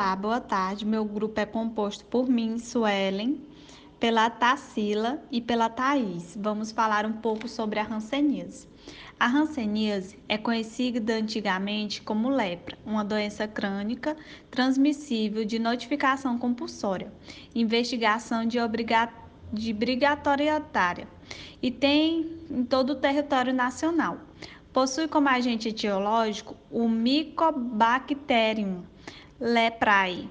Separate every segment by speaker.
Speaker 1: Olá, boa tarde. Meu grupo é composto por mim, Suelen, pela Tarsila e pela Thaís. Vamos falar um pouco sobre a hanseníase. A hanseníase é conhecida antigamente como lepra, uma doença crônica transmissível de notificação compulsória, investigação de, obriga... de obrigatoriedade e tem em todo o território nacional. Possui como agente etiológico o Mycobacterium leprae,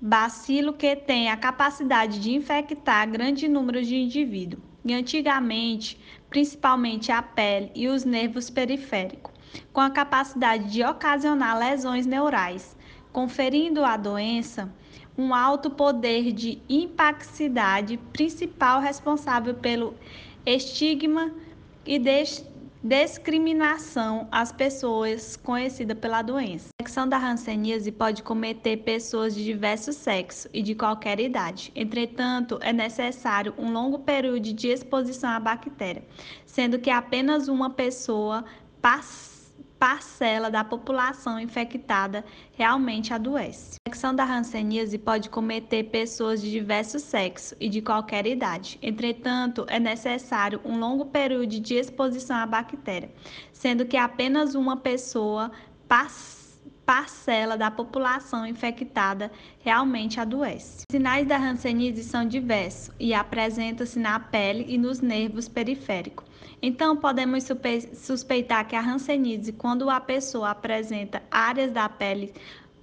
Speaker 1: bacilo que tem a capacidade de infectar grande número de indivíduos, e antigamente, principalmente a pele e os nervos periféricos, com a capacidade de ocasionar lesões neurais, conferindo à doença um alto poder de impaxicidade, principal responsável pelo estigma e discriminação às pessoas conhecidas pela doença. A infecção da hanseníase pode cometer pessoas de diversos sexos e de qualquer idade. Entretanto, é necessário um longo período de exposição à bactéria, sendo que apenas uma pessoa passa parcela da população infectada realmente adoece. A infecção da hanseníase pode cometer pessoas de diversos sexos e de qualquer idade. Entretanto, é necessário um longo período de exposição à bactéria, sendo que apenas uma pessoa parcela da população infectada realmente adoece. Os sinais da hanseníase são diversos e apresentam-se na pele e nos nervos periféricos. Então, podemos suspeitar que a hanseníase, quando a pessoa apresenta áreas da pele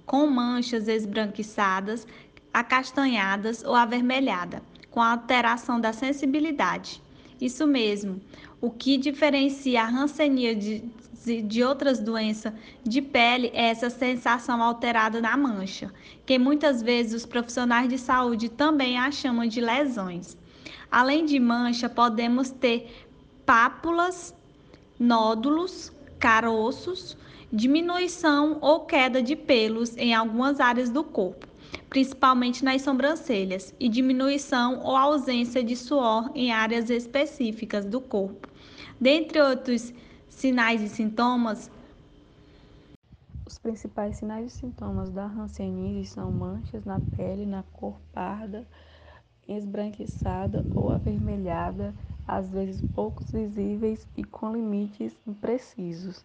Speaker 1: com manchas esbranquiçadas, acastanhadas ou avermelhada, com alteração da sensibilidade. Isso mesmo, o que diferencia a hanseníase de, de outras doenças de pele é essa sensação alterada na mancha, que muitas vezes os profissionais de saúde também a chamam de lesões. Além de mancha, podemos ter pápulas, nódulos, caroços, diminuição ou queda de pelos em algumas áreas do corpo, principalmente nas sobrancelhas, e diminuição ou ausência de suor em áreas específicas do corpo. Dentre outros sinais e sintomas,
Speaker 2: os principais sinais e sintomas da hanseníase são manchas na pele, na cor parda, esbranquiçada ou avermelhada, às vezes pouco visíveis e com limites imprecisos.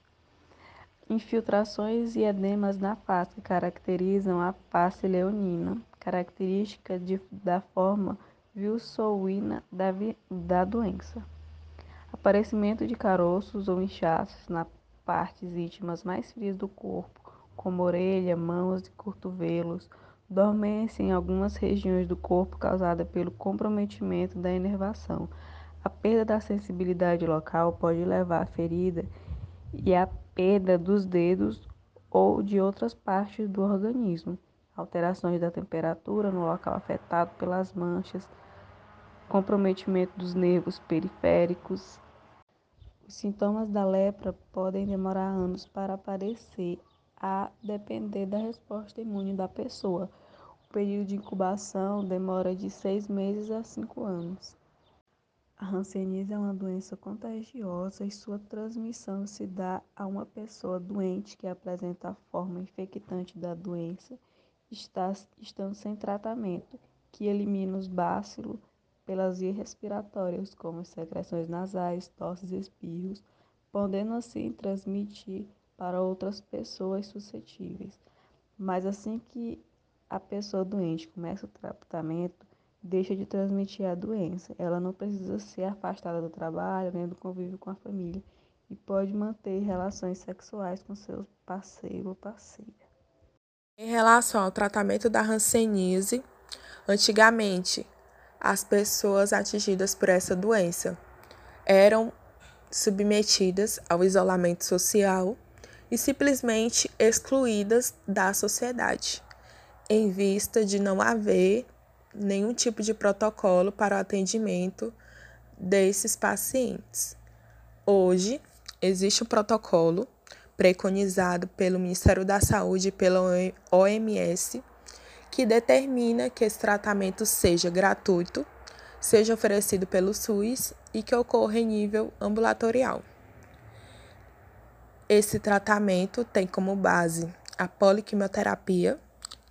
Speaker 2: Infiltrações e edemas na face caracterizam a face leonina, característica de, da forma wilsonina da, da doença. Aparecimento de caroços ou inchaços nas partes íntimas mais frias do corpo, como orelha, mãos e cotovelos, dormência em algumas regiões do corpo causada pelo comprometimento da inervação, a perda da sensibilidade local pode levar à ferida e à perda dos dedos ou de outras partes do organismo. Alterações da temperatura no local afetado pelas manchas, comprometimento dos nervos periféricos. Os sintomas da lepra podem demorar anos para aparecer, a depender da resposta imune da pessoa. O período de incubação demora de seis meses a cinco anos. A hanseníase é uma doença contagiosa e sua transmissão se dá a uma pessoa doente que apresenta a forma infectante da doença, está, estando sem tratamento, que elimina os bacilos pelas vias respiratórias, como secreções nasais, tosses e espirros, podendo assim transmitir para outras pessoas suscetíveis. Mas assim que a pessoa doente começa o tratamento, deixa de transmitir a doença. Ela não precisa ser afastada do trabalho nem do convívio com a família e pode manter relações sexuais com seu parceiro ou parceira.
Speaker 3: Em relação ao tratamento da hanseníase, antigamente as pessoas atingidas por essa doença eram submetidas ao isolamento social e simplesmente excluídas da sociedade, em vista de não haver nenhum tipo de protocolo para o atendimento desses pacientes. Hoje, existe um protocolo preconizado pelo Ministério da Saúde e pela OMS que determina que esse tratamento seja gratuito, seja oferecido pelo SUS e que ocorra em nível ambulatorial. Esse tratamento tem como base a poliquimioterapia,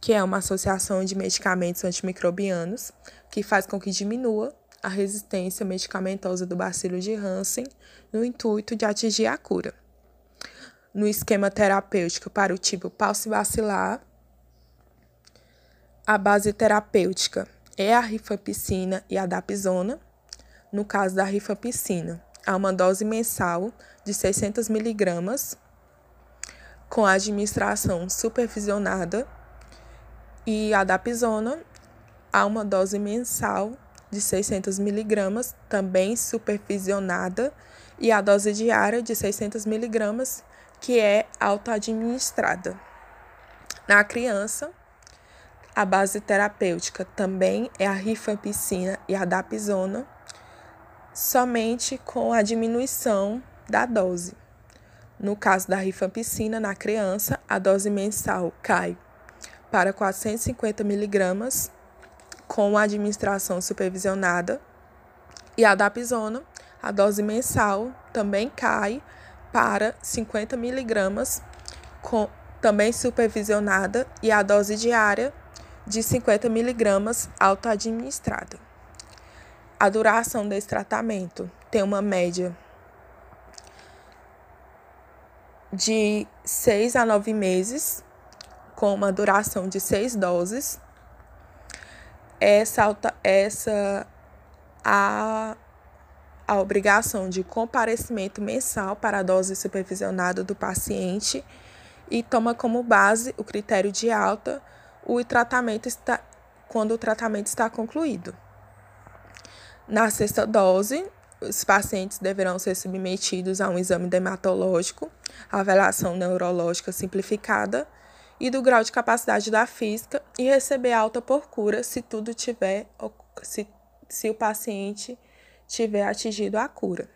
Speaker 3: que é uma associação de medicamentos antimicrobianos que faz com que diminua a resistência medicamentosa do bacilo de Hansen no intuito de atingir a cura. No esquema terapêutico para o tipo paucibacilar, a base terapêutica é a rifampicina e a dapizona. No caso da rifampicina, há uma dose mensal de 600 miligramas com administração supervisionada e a dapizona há uma dose mensal de 600 miligramas, também supervisionada, e a dose diária de 600 miligramas, que é auto-administrada. Na criança, a base terapêutica também é a rifampicina e a dapizona, somente com a diminuição da dose. No caso da rifampicina, na criança, a dose mensal cai para 450 miligramas com a administração supervisionada e a dapizona, a dose mensal também cai para 50 miligramas com também supervisionada e a dose diária de 50 miligramas autoadministrada. A duração desse tratamento tem uma média de 6 a 9 meses, com uma duração de 6 doses. Essa, essa a, a obrigação de comparecimento mensal para a dose supervisionada do paciente e toma como base o critério de alta o tratamento está, quando o tratamento está concluído. Na sexta dose, os pacientes deverão ser submetidos a um exame dermatológico, avaliação neurológica simplificada e do grau de capacidade da física e receber alta por cura se tudo tiver se, se o paciente tiver atingido a cura.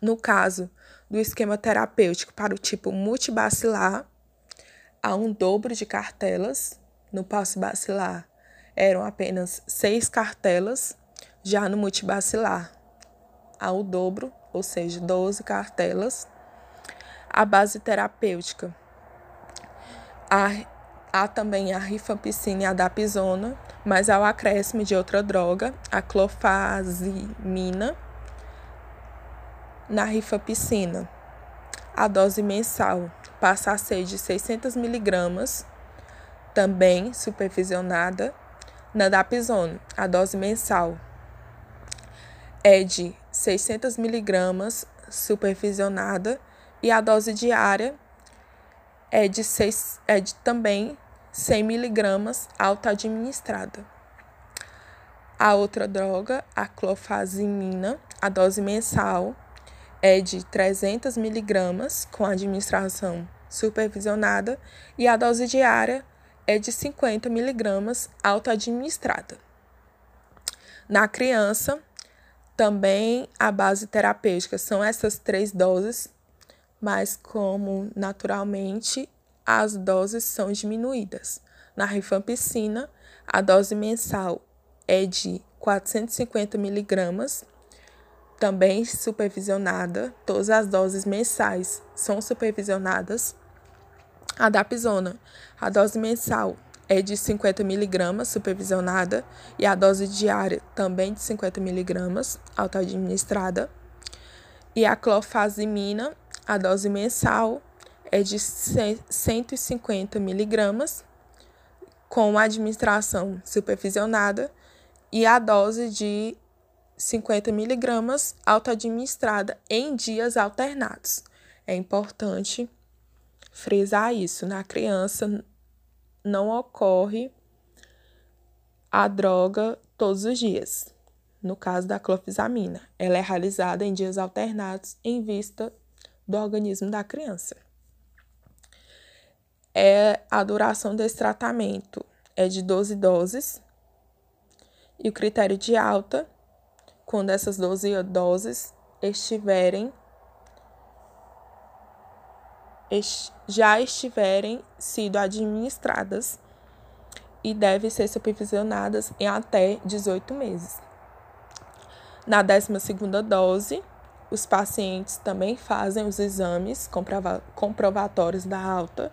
Speaker 3: No caso do esquema terapêutico para o tipo multibacilar, há um dobro de cartelas no bacilar eram apenas seis cartelas, já no multibacilar há o dobro, ou seja, 12 cartelas. A base terapêutica há, há também a rifampicina e a dapizona, mas há o acréscimo de outra droga, a clofazimina, na rifampicina. A dose mensal passa a ser de 600 miligramas também supervisionada na dapizona. A dose mensal é de 600 miligramas supervisionada e a dose diária é de, seis, é de também 100 miligramas auto-administrada. A outra droga, a clofazimina, a dose mensal é de 300 miligramas com administração supervisionada e a dose diária é de 50 miligramas auto-administrada. Na criança, também a base terapêutica são essas três doses, mas como naturalmente as doses são diminuídas. Na rifampicina, a dose mensal é de 450 miligramas, também supervisionada. Todas as doses mensais são supervisionadas a dapizona, a dose mensal é de 50 miligramas supervisionada e a dose diária também de 50 miligramas auto-administrada. E a clofazimina, a dose mensal é de 150 miligramas com administração supervisionada e a dose de 50 miligramas auto-administrada em dias alternados. É importante frisar isso. Na criança não ocorre a droga todos os dias. No caso da clofizamina, ela é realizada em dias alternados em vista do organismo da criança. É a duração desse tratamento é de 12 doses e o critério de alta quando essas 12 doses estiverem já estiverem sido administradas e devem ser supervisionadas em até 18 meses. Na 12ª dose, os pacientes também fazem os exames comprovatórios da alta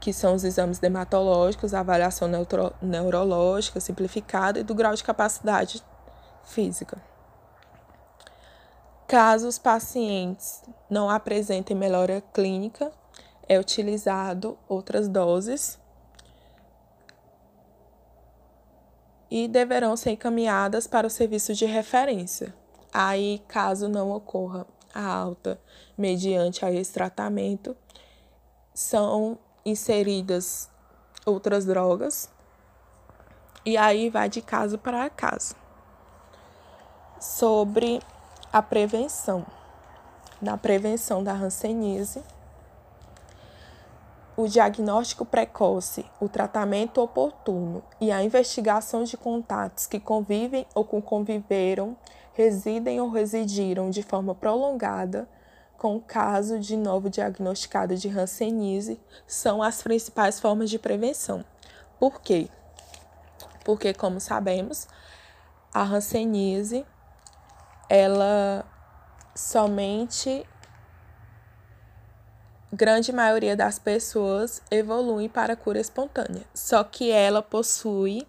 Speaker 3: que são os exames dermatológicos, avaliação neuro neurológica simplificada e do grau de capacidade física. Caso os pacientes não apresentem melhora clínica, é utilizado outras doses e deverão ser encaminhadas para o serviço de referência. Aí, caso não ocorra a alta mediante a esse tratamento, são inseridas outras drogas e aí vai de caso para caso. Sobre a prevenção. Na prevenção da hanseníase, o diagnóstico precoce, o tratamento oportuno e a investigação de contatos que convivem ou conviveram, residem ou residiram de forma prolongada com o caso de novo diagnosticado de hanseníase são as principais formas de prevenção. Por quê? Porque, como sabemos, a hanseníase ela somente grande maioria das pessoas evolui para cura espontânea, só que ela possui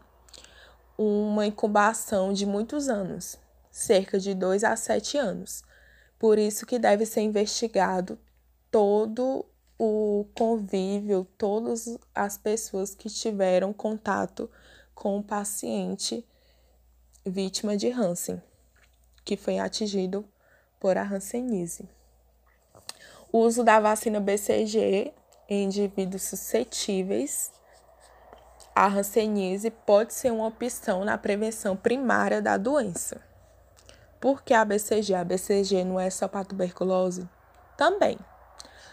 Speaker 3: uma incubação de muitos anos, cerca de 2 a 7 anos. Por isso que deve ser investigado todo o convívio, todas as pessoas que tiveram contato com o paciente vítima de Hansen que foi atingido por a hanseníase. O uso da vacina BCG em indivíduos suscetíveis à hanseníase pode ser uma opção na prevenção primária da doença. Por que a BCG? A BCG não é só para tuberculose? Também.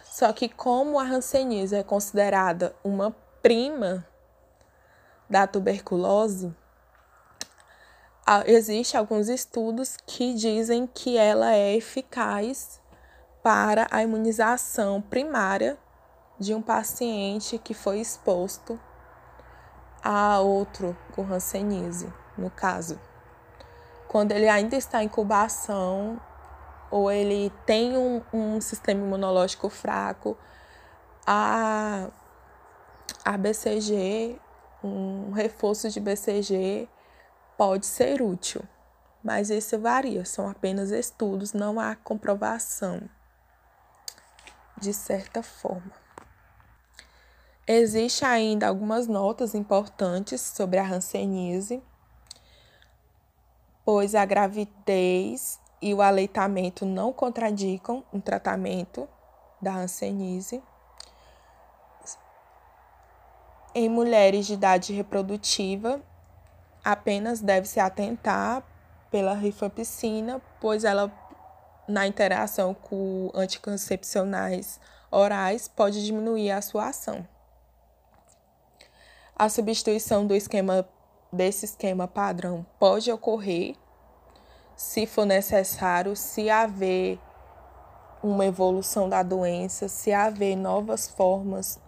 Speaker 3: Só que como a hanseníase é considerada uma prima da tuberculose, Existem alguns estudos que dizem que ela é eficaz para a imunização primária de um paciente que foi exposto a outro com hanseníase, no caso. Quando ele ainda está em incubação ou ele tem um, um sistema imunológico fraco, a, a BCG, um reforço de BCG pode ser útil, mas isso varia, são apenas estudos, não há comprovação de certa forma. Existem ainda algumas notas importantes sobre a hanseníase, pois a gravidez e o aleitamento não contradicam um tratamento da hanseníase. Em mulheres de idade reprodutiva, apenas deve se atentar pela rifampicina, pois ela, na interação com anticoncepcionais orais, pode diminuir a sua ação. A substituição do esquema desse esquema padrão pode ocorrer se for necessário, se haver uma evolução da doença, se haver novas formas,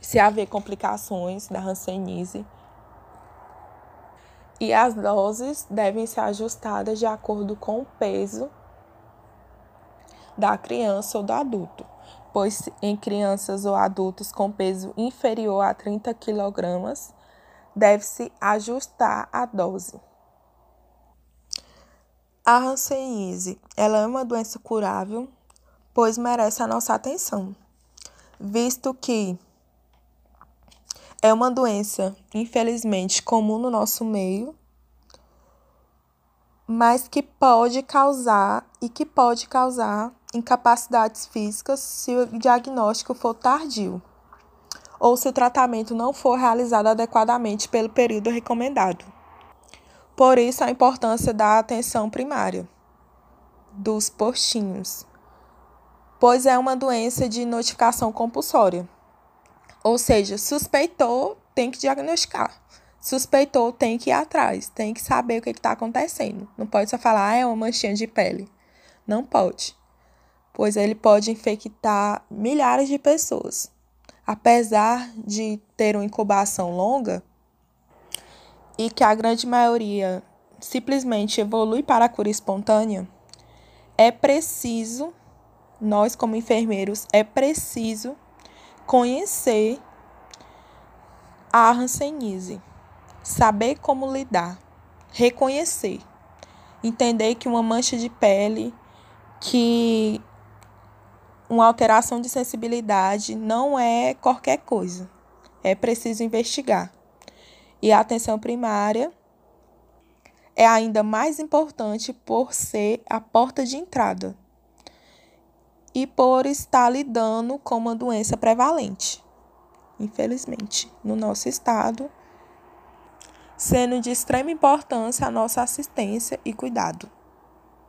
Speaker 3: se haver complicações da hanseníase e as doses devem ser ajustadas de acordo com o peso da criança ou do adulto, pois em crianças ou adultos com peso inferior a 30 kg, deve-se ajustar a dose. A hanseníase, ela é uma doença curável, pois merece a nossa atenção, visto que é uma doença, infelizmente, comum no nosso meio, mas que pode causar e que pode causar incapacidades físicas se o diagnóstico for tardio ou se o tratamento não for realizado adequadamente pelo período recomendado. Por isso, a importância da atenção primária dos postinhos, pois é uma doença de notificação compulsória. Ou seja, suspeitou, tem que diagnosticar. Suspeitou, tem que ir atrás, tem que saber o que está acontecendo. Não pode só falar, ah, é uma manchinha de pele. Não pode, pois ele pode infectar milhares de pessoas. Apesar de ter uma incubação longa e que a grande maioria simplesmente evolui para a cura espontânea, é preciso, nós como enfermeiros, é preciso conhecer a hanseníase, saber como lidar, reconhecer, entender que uma mancha de pele, que uma alteração de sensibilidade não é qualquer coisa. É preciso investigar. E a atenção primária é ainda mais importante por ser a porta de entrada e por estar lidando com uma doença prevalente, infelizmente, no nosso estado, sendo de extrema importância a nossa assistência e cuidado.